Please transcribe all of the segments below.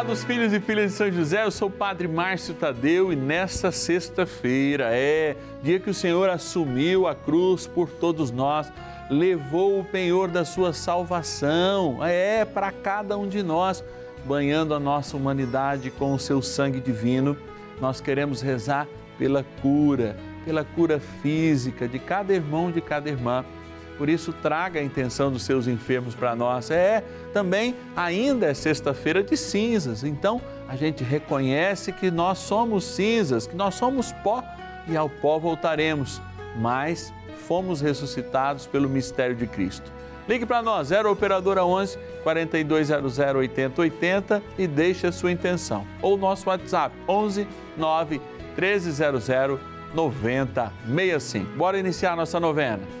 amados filhos e filhas de São José, eu sou o Padre Márcio Tadeu e nesta sexta-feira é dia que o Senhor assumiu a cruz por todos nós, levou o penhor da sua salvação, é para cada um de nós, banhando a nossa humanidade com o seu sangue divino. Nós queremos rezar pela cura, pela cura física de cada irmão, de cada irmã por isso, traga a intenção dos seus enfermos para nós. É também, ainda é sexta-feira de cinzas, então a gente reconhece que nós somos cinzas, que nós somos pó e ao pó voltaremos, mas fomos ressuscitados pelo mistério de Cristo. Ligue para nós, 0 Operadora 11 4200 8080 e deixe a sua intenção. Ou nosso WhatsApp, 11 9 1300 9065. Bora iniciar nossa novena.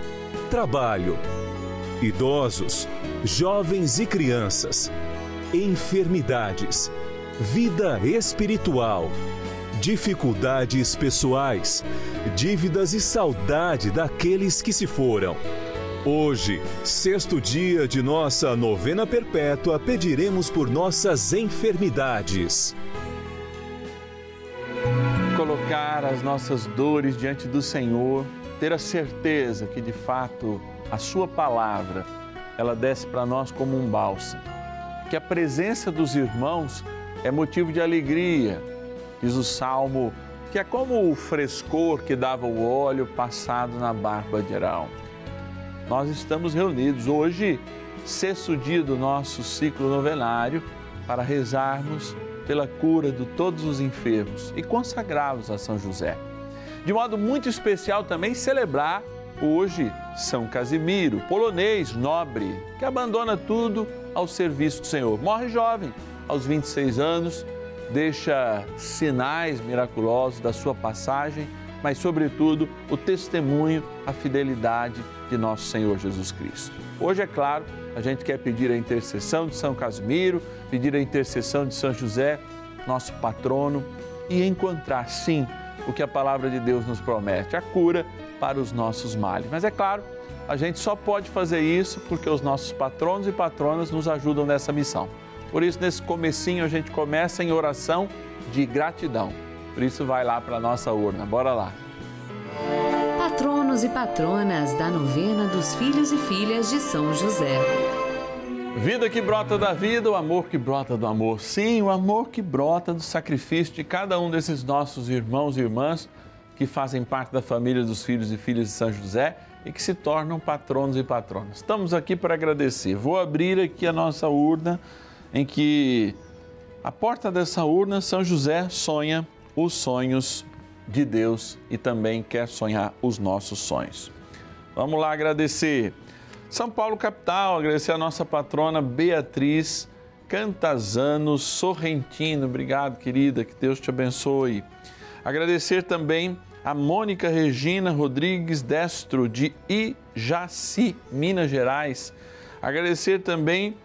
trabalho, idosos, jovens e crianças, enfermidades, vida espiritual, dificuldades pessoais, dívidas e saudade daqueles que se foram. Hoje, sexto dia de nossa novena perpétua, pediremos por nossas enfermidades. Colocar as nossas dores diante do Senhor ter a certeza que de fato a Sua palavra ela desce para nós como um bálsamo, que a presença dos irmãos é motivo de alegria, diz o salmo, que é como o frescor que dava o óleo passado na barba de Arão. Nós estamos reunidos hoje, sexto dia do nosso ciclo novenário, para rezarmos pela cura de todos os enfermos e consagrá-los a São José de modo muito especial também celebrar hoje São Casimiro, polonês nobre, que abandona tudo ao serviço do Senhor. Morre jovem, aos 26 anos, deixa sinais miraculosos da sua passagem, mas, sobretudo, o testemunho, a fidelidade de nosso Senhor Jesus Cristo. Hoje, é claro, a gente quer pedir a intercessão de São Casimiro, pedir a intercessão de São José, nosso patrono, e encontrar, sim, o que a palavra de Deus nos promete, a cura para os nossos males. Mas é claro, a gente só pode fazer isso porque os nossos patronos e patronas nos ajudam nessa missão. Por isso, nesse comecinho, a gente começa em oração de gratidão. Por isso, vai lá para a nossa urna. Bora lá. Patronos e patronas da novena dos filhos e filhas de São José. Vida que brota da vida, o amor que brota do amor. Sim, o amor que brota do sacrifício de cada um desses nossos irmãos e irmãs que fazem parte da família dos filhos e filhas de São José e que se tornam patronos e patronas. Estamos aqui para agradecer. Vou abrir aqui a nossa urna em que a porta dessa urna São José sonha os sonhos de Deus e também quer sonhar os nossos sonhos. Vamos lá agradecer. São Paulo, capital, agradecer a nossa patrona Beatriz Cantazano Sorrentino. Obrigado, querida, que Deus te abençoe. Agradecer também a Mônica Regina Rodrigues Destro, de Ijaci, Minas Gerais. Agradecer também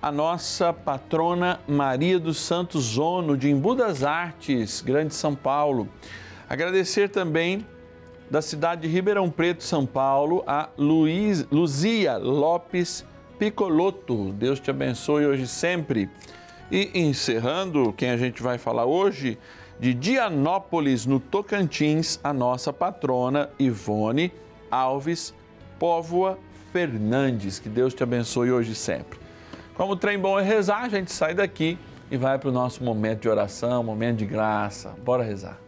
a nossa patrona Maria dos Santos Zono, de Embu das Artes, Grande São Paulo. Agradecer também da cidade de Ribeirão Preto, São Paulo, a Luiz, Luzia Lopes Picoloto. Deus te abençoe hoje sempre. E encerrando, quem a gente vai falar hoje, de Dianópolis, no Tocantins, a nossa patrona Ivone Alves Póvoa Fernandes. Que Deus te abençoe hoje sempre. Como o trem bom é rezar, a gente sai daqui e vai para o nosso momento de oração, momento de graça. Bora rezar.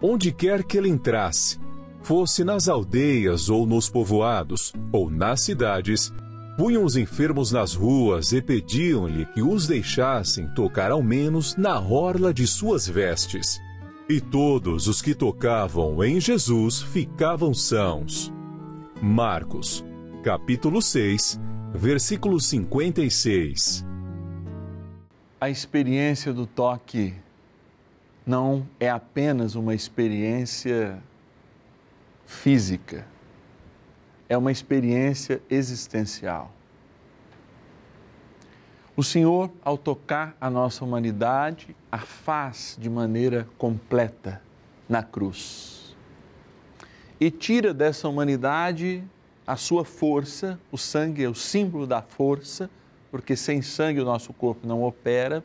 Onde quer que ele entrasse, fosse nas aldeias ou nos povoados, ou nas cidades, punham os enfermos nas ruas e pediam-lhe que os deixassem tocar ao menos na orla de suas vestes. E todos os que tocavam em Jesus ficavam sãos. Marcos, capítulo 6, versículo 56. A experiência do toque não é apenas uma experiência física, é uma experiência existencial. O Senhor, ao tocar a nossa humanidade, a faz de maneira completa na cruz. E tira dessa humanidade a sua força, o sangue é o símbolo da força, porque sem sangue o nosso corpo não opera,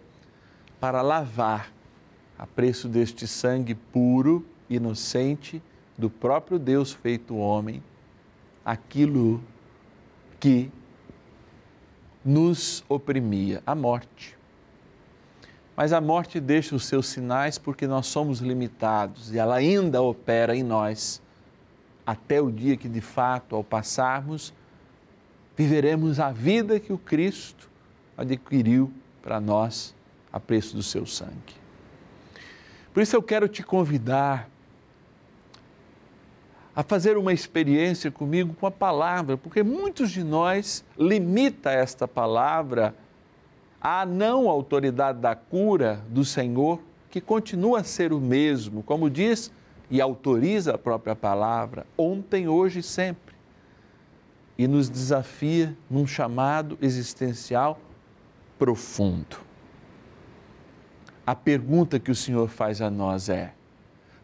para lavar a preço deste sangue puro, inocente, do próprio Deus feito homem, aquilo que nos oprimia, a morte. Mas a morte deixa os seus sinais porque nós somos limitados e ela ainda opera em nós até o dia que, de fato, ao passarmos, viveremos a vida que o Cristo adquiriu para nós a preço do seu sangue. Por isso eu quero te convidar a fazer uma experiência comigo com a palavra, porque muitos de nós limita esta palavra à não autoridade da cura do Senhor, que continua a ser o mesmo, como diz e autoriza a própria palavra, ontem, hoje e sempre. E nos desafia num chamado existencial profundo a pergunta que o Senhor faz a nós é: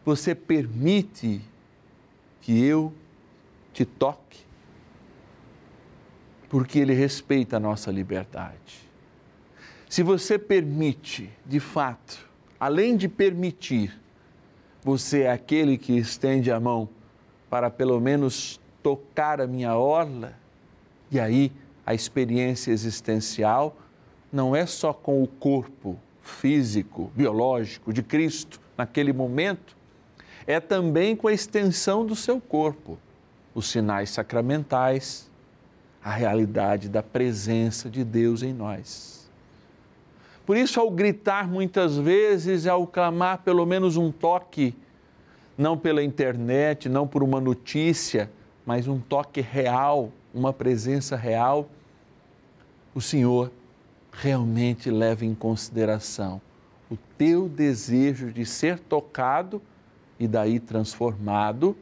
você permite que eu te toque? Porque Ele respeita a nossa liberdade. Se você permite, de fato, além de permitir, você é aquele que estende a mão para pelo menos tocar a minha orla, e aí a experiência existencial não é só com o corpo físico, biológico de Cristo naquele momento, é também com a extensão do seu corpo, os sinais sacramentais, a realidade da presença de Deus em nós. Por isso, ao gritar muitas vezes, ao clamar pelo menos um toque, não pela internet, não por uma notícia, mas um toque real, uma presença real, o Senhor realmente leva em consideração o teu desejo de ser tocado e daí transformado,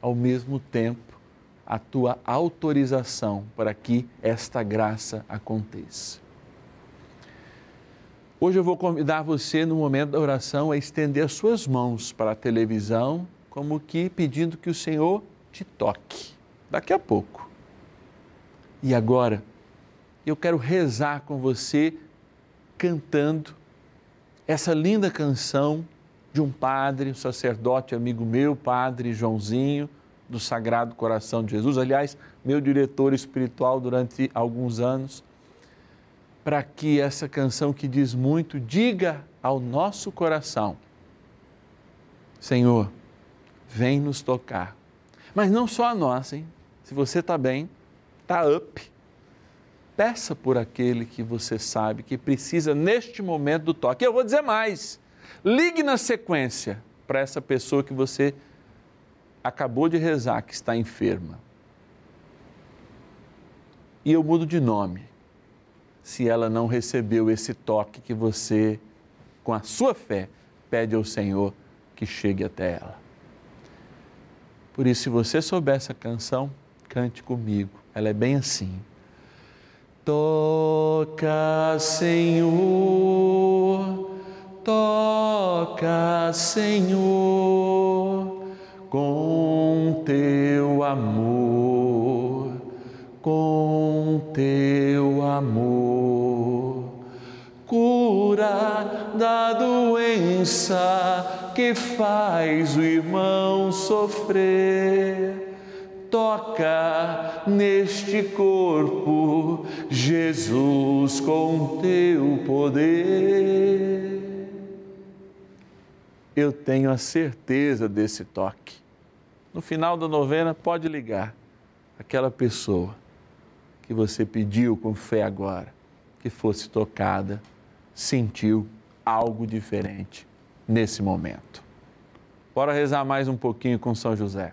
ao mesmo tempo a tua autorização para que esta graça aconteça. Hoje eu vou convidar você, no momento da oração, a estender as suas mãos para a televisão, como que pedindo que o Senhor te toque. Daqui a pouco. E agora, eu quero rezar com você cantando essa linda canção de um padre, um sacerdote amigo meu, padre Joãozinho, do Sagrado Coração de Jesus, aliás, meu diretor espiritual durante alguns anos, para que essa canção que diz muito diga ao nosso coração: Senhor, vem nos tocar. Mas não só a nós, hein? Se você está bem, está up peça por aquele que você sabe que precisa neste momento do toque. Eu vou dizer mais: ligue na sequência para essa pessoa que você acabou de rezar, que está enferma. E eu mudo de nome, se ela não recebeu esse toque que você, com a sua fé, pede ao Senhor que chegue até ela. Por isso, se você souber essa canção, cante comigo. Ela é bem assim. Toca, Senhor, toca, Senhor, com teu amor, com teu amor. Cura da doença que faz o irmão sofrer toca neste corpo, Jesus, com teu poder. Eu tenho a certeza desse toque. No final da novena, pode ligar aquela pessoa que você pediu com fé agora, que fosse tocada, sentiu algo diferente nesse momento. Bora rezar mais um pouquinho com São José.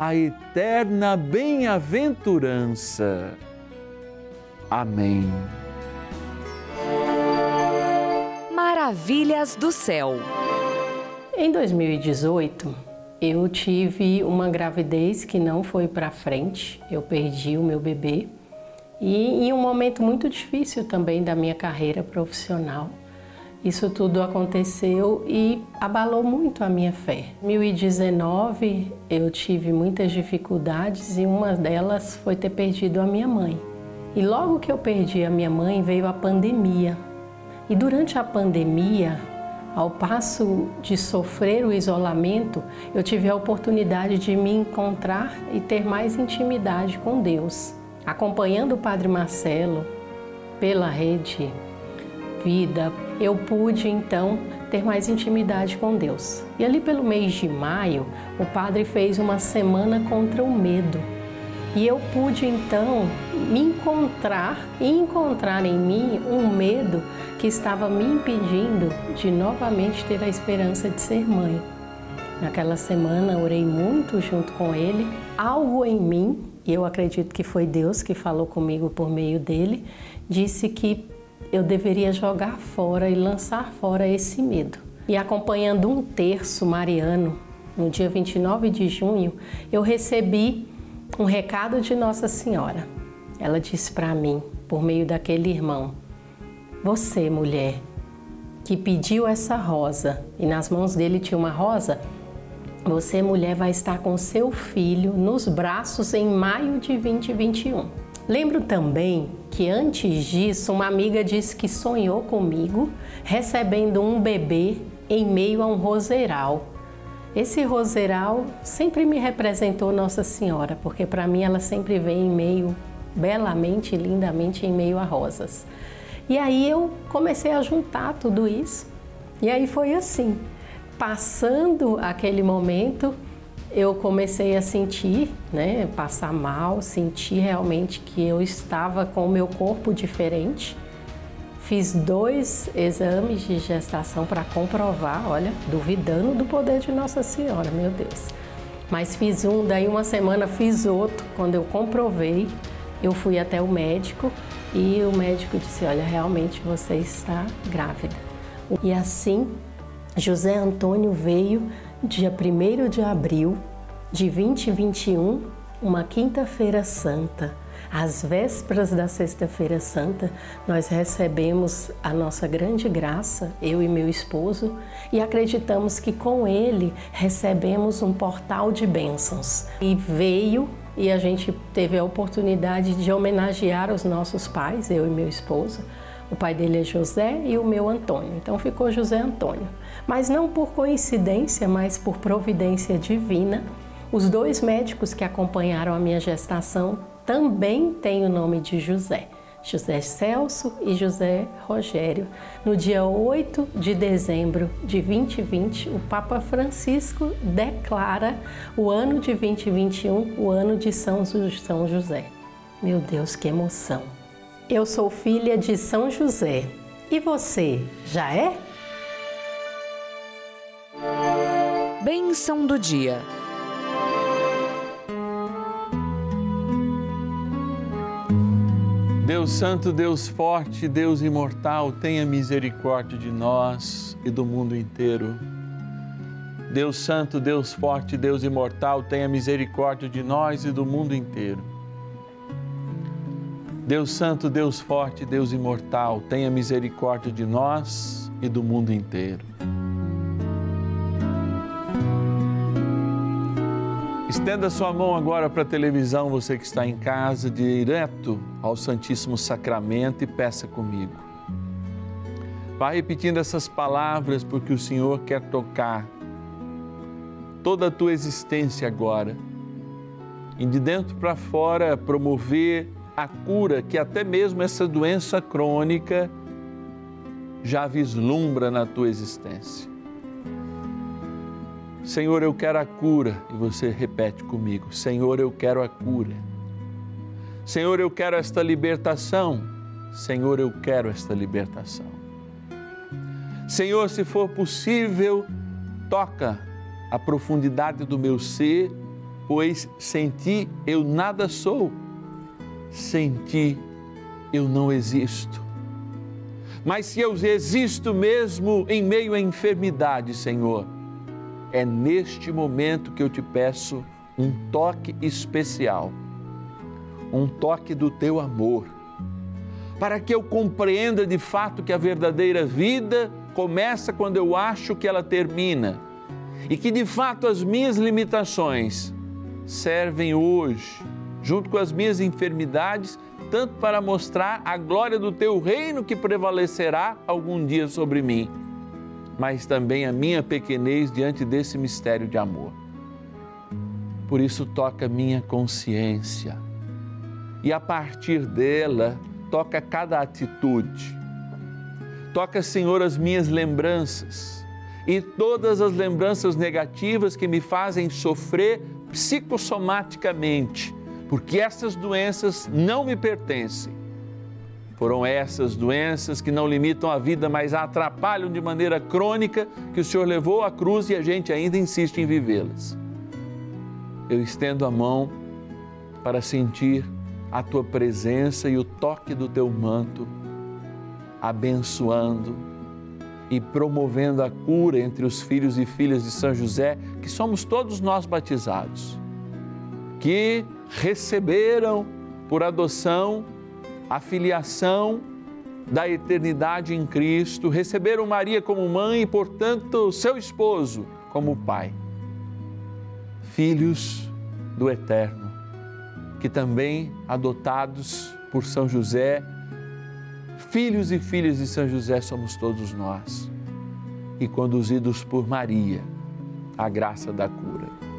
a eterna bem-aventurança. Amém. Maravilhas do céu. Em 2018, eu tive uma gravidez que não foi para frente. Eu perdi o meu bebê e em um momento muito difícil também da minha carreira profissional. Isso tudo aconteceu e abalou muito a minha fé. Em 2019 eu tive muitas dificuldades e uma delas foi ter perdido a minha mãe. E logo que eu perdi a minha mãe veio a pandemia. E durante a pandemia, ao passo de sofrer o isolamento, eu tive a oportunidade de me encontrar e ter mais intimidade com Deus. Acompanhando o Padre Marcelo pela rede Vida, eu pude então ter mais intimidade com Deus. E ali pelo mês de maio, o Padre fez uma semana contra o medo. E eu pude então me encontrar e encontrar em mim um medo que estava me impedindo de novamente ter a esperança de ser mãe. Naquela semana orei muito junto com ele, algo em mim e eu acredito que foi Deus que falou comigo por meio dele, disse que eu deveria jogar fora e lançar fora esse medo. E acompanhando um terço mariano, no dia 29 de junho, eu recebi um recado de Nossa Senhora. Ela disse para mim, por meio daquele irmão: Você, mulher, que pediu essa rosa, e nas mãos dele tinha uma rosa, você, mulher, vai estar com seu filho nos braços em maio de 2021. Lembro também que antes disso, uma amiga disse que sonhou comigo recebendo um bebê em meio a um roseiral. Esse roseiral sempre me representou Nossa Senhora, porque para mim ela sempre vem em meio, belamente lindamente, em meio a rosas. E aí eu comecei a juntar tudo isso. E aí foi assim passando aquele momento, eu comecei a sentir, né, passar mal, sentir realmente que eu estava com o meu corpo diferente. Fiz dois exames de gestação para comprovar, olha, duvidando do poder de Nossa Senhora, meu Deus. Mas fiz um, daí uma semana fiz outro. Quando eu comprovei, eu fui até o médico e o médico disse: Olha, realmente você está grávida. E assim José Antônio veio dia 1 de abril de 2021, uma quinta-feira santa. Às vésperas da Sexta-feira Santa, nós recebemos a nossa grande graça, eu e meu esposo, e acreditamos que com ele recebemos um portal de bênçãos. E veio e a gente teve a oportunidade de homenagear os nossos pais, eu e meu esposo. O pai dele é José e o meu Antônio, então ficou José Antônio mas não por coincidência, mas por providência divina. Os dois médicos que acompanharam a minha gestação também têm o nome de José. José Celso e José Rogério. No dia 8 de dezembro de 2020, o Papa Francisco declara o ano de 2021 o ano de São José. Meu Deus, que emoção! Eu sou filha de São José. E você, já é? Bênção do dia. Deus Santo, Deus Forte, Deus Imortal, tenha misericórdia de nós e do mundo inteiro. Deus Santo, Deus Forte, Deus Imortal, tenha misericórdia de nós e do mundo inteiro. Deus Santo, Deus Forte, Deus Imortal, tenha misericórdia de nós e do mundo inteiro. Estenda sua mão agora para a televisão, você que está em casa, direto ao Santíssimo Sacramento e peça comigo. Vá repetindo essas palavras porque o Senhor quer tocar toda a tua existência agora e de dentro para fora promover a cura que até mesmo essa doença crônica já vislumbra na tua existência. Senhor, eu quero a cura. E você repete comigo: Senhor, eu quero a cura. Senhor, eu quero esta libertação. Senhor, eu quero esta libertação. Senhor, se for possível, toca a profundidade do meu ser, pois sem ti eu nada sou, sem ti eu não existo. Mas se eu existo mesmo em meio à enfermidade, Senhor, é neste momento que eu te peço um toque especial, um toque do teu amor, para que eu compreenda de fato que a verdadeira vida começa quando eu acho que ela termina e que de fato as minhas limitações servem hoje, junto com as minhas enfermidades, tanto para mostrar a glória do teu reino que prevalecerá algum dia sobre mim, mas também a minha pequenez diante desse mistério de amor. Por isso, toca minha consciência e a partir dela, toca cada atitude. Toca, Senhor, as minhas lembranças e todas as lembranças negativas que me fazem sofrer psicossomaticamente porque essas doenças não me pertencem. Foram essas doenças que não limitam a vida, mas a atrapalham de maneira crônica, que o Senhor levou à cruz e a gente ainda insiste em vivê-las. Eu estendo a mão para sentir a tua presença e o toque do teu manto, abençoando e promovendo a cura entre os filhos e filhas de São José, que somos todos nós batizados. Que receberam por adoção a filiação da eternidade em Cristo, receberam Maria como mãe e, portanto, seu esposo como pai. Filhos do Eterno, que também adotados por São José, filhos e filhas de São José somos todos nós, e conduzidos por Maria, a graça da cura.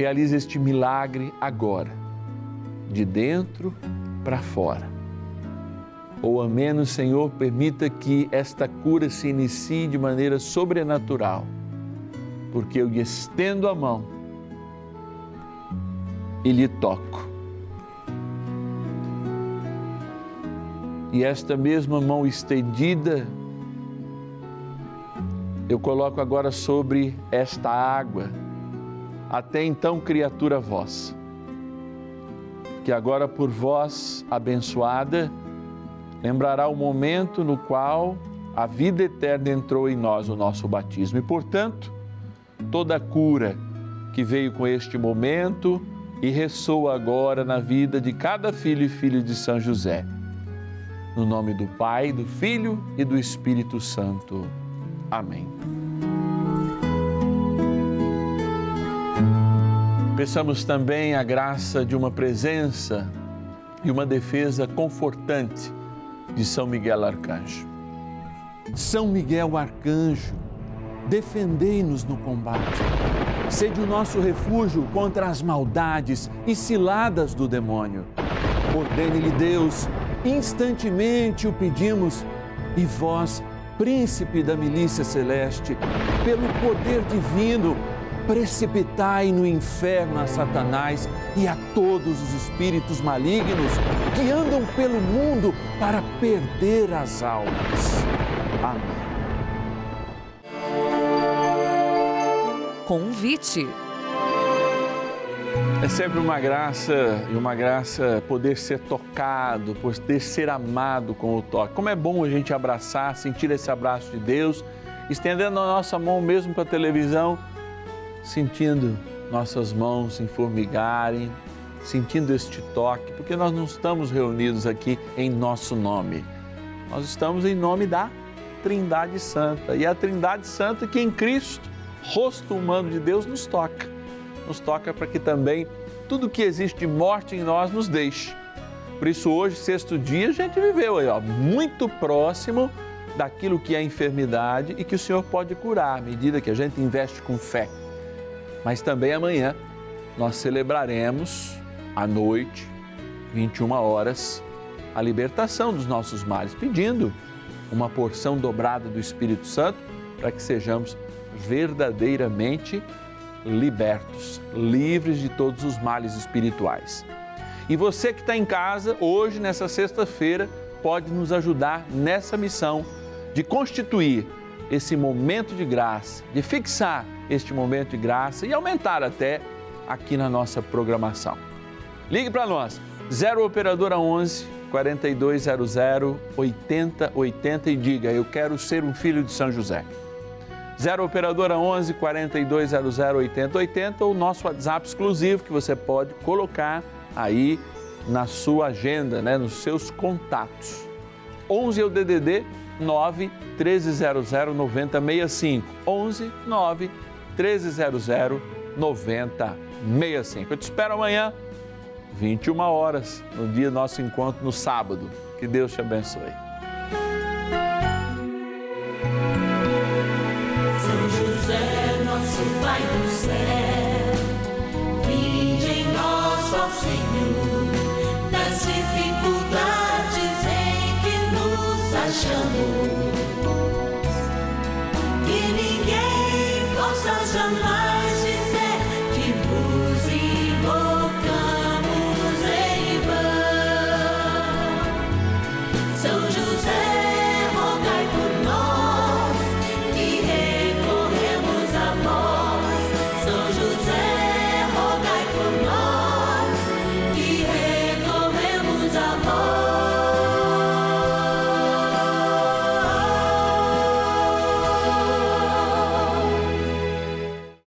Realize este milagre agora, de dentro para fora. Ou a menos, Senhor, permita que esta cura se inicie de maneira sobrenatural, porque eu lhe estendo a mão e lhe toco. E esta mesma mão estendida, eu coloco agora sobre esta água até então criatura vossa, que agora por vós abençoada, lembrará o momento no qual a vida eterna entrou em nós, o nosso batismo. E, portanto, toda a cura que veio com este momento e ressoa agora na vida de cada filho e filha de São José. No nome do Pai, do Filho e do Espírito Santo. Amém. Peçamos também a graça de uma presença e uma defesa confortante de São Miguel Arcanjo. São Miguel Arcanjo, defendei-nos no combate. Sede o nosso refúgio contra as maldades e ciladas do demônio. Ordene-lhe Deus, instantemente o pedimos, e vós, príncipe da milícia celeste, pelo poder divino, precipitai no inferno a Satanás e a todos os espíritos malignos que andam pelo mundo para perder as almas. Amém. Convite. É sempre uma graça e uma graça poder ser tocado, poder ser amado com o toque. Como é bom a gente abraçar, sentir esse abraço de Deus, estendendo a nossa mão mesmo para a televisão sentindo nossas mãos informigarem, sentindo este toque, porque nós não estamos reunidos aqui em nosso nome. Nós estamos em nome da Trindade Santa. E a Trindade Santa que em Cristo, rosto humano de Deus, nos toca. Nos toca para que também tudo que existe de morte em nós nos deixe. Por isso, hoje, sexto dia, a gente viveu aí, ó, muito próximo daquilo que é a enfermidade e que o Senhor pode curar à medida que a gente investe com fé mas também amanhã nós celebraremos à noite, 21 horas, a libertação dos nossos males, pedindo uma porção dobrada do Espírito Santo para que sejamos verdadeiramente libertos, livres de todos os males espirituais. E você que está em casa, hoje, nessa sexta-feira, pode nos ajudar nessa missão de constituir esse momento de graça, de fixar este momento de graça e aumentar até aqui na nossa programação. Ligue para nós, 0 Operadora 11 4200 8080 e diga: Eu quero ser um filho de São José. 0 Operadora 11 4200 8080 ou nosso WhatsApp exclusivo que você pode colocar aí na sua agenda, né, nos seus contatos. 11 é o DDD 9 1300 9065. 11 9 1300 9065. Eu te espero amanhã, 21 horas, no dia nosso encontro no sábado. Que Deus te abençoe. São José, nosso Pai do céu, vinde em nós, ó Senhor, nas dificuldades em que nos achamos. Possa jamais